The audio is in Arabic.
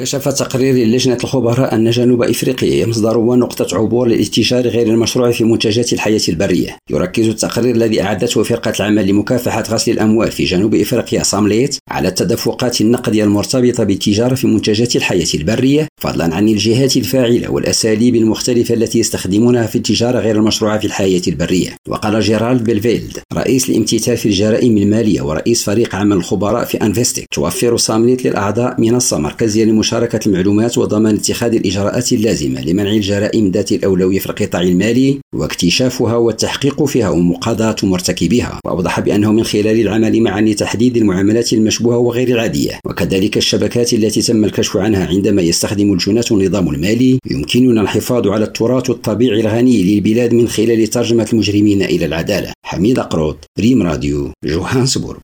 كشف تقرير لجنة الخبراء أن جنوب إفريقيا مصدر ونقطة عبور للاتجار غير المشروع في منتجات الحياة البرية. يركز التقرير الذي أعدته فرقة العمل لمكافحة غسل الأموال في جنوب إفريقيا صامليت على التدفقات النقدية المرتبطة بالتجارة في منتجات الحياة البرية فضلا عن الجهات الفاعلة والأساليب المختلفة التي يستخدمونها في التجارة غير المشروعة في الحياة البرية. وقال جيرالد بيلفيلد رئيس الامتثال في الجرائم المالية ورئيس فريق عمل الخبراء في أنفستيك توفر صامليت للأعضاء منصة مركزية مشاركة المعلومات وضمان اتخاذ الإجراءات اللازمة لمنع الجرائم ذات الأولوية في القطاع المالي واكتشافها والتحقيق فيها ومقاضاة مرتكبيها. وأوضح بأنه من خلال العمل معا لتحديد المعاملات المشبوهة وغير العادية وكذلك الشبكات التي تم الكشف عنها عندما يستخدم الجناة النظام المالي يمكننا الحفاظ على التراث الطبيعي الغني للبلاد من خلال ترجمة المجرمين إلى العدالة. حميد قروط ريم راديو جوهانسبورغ.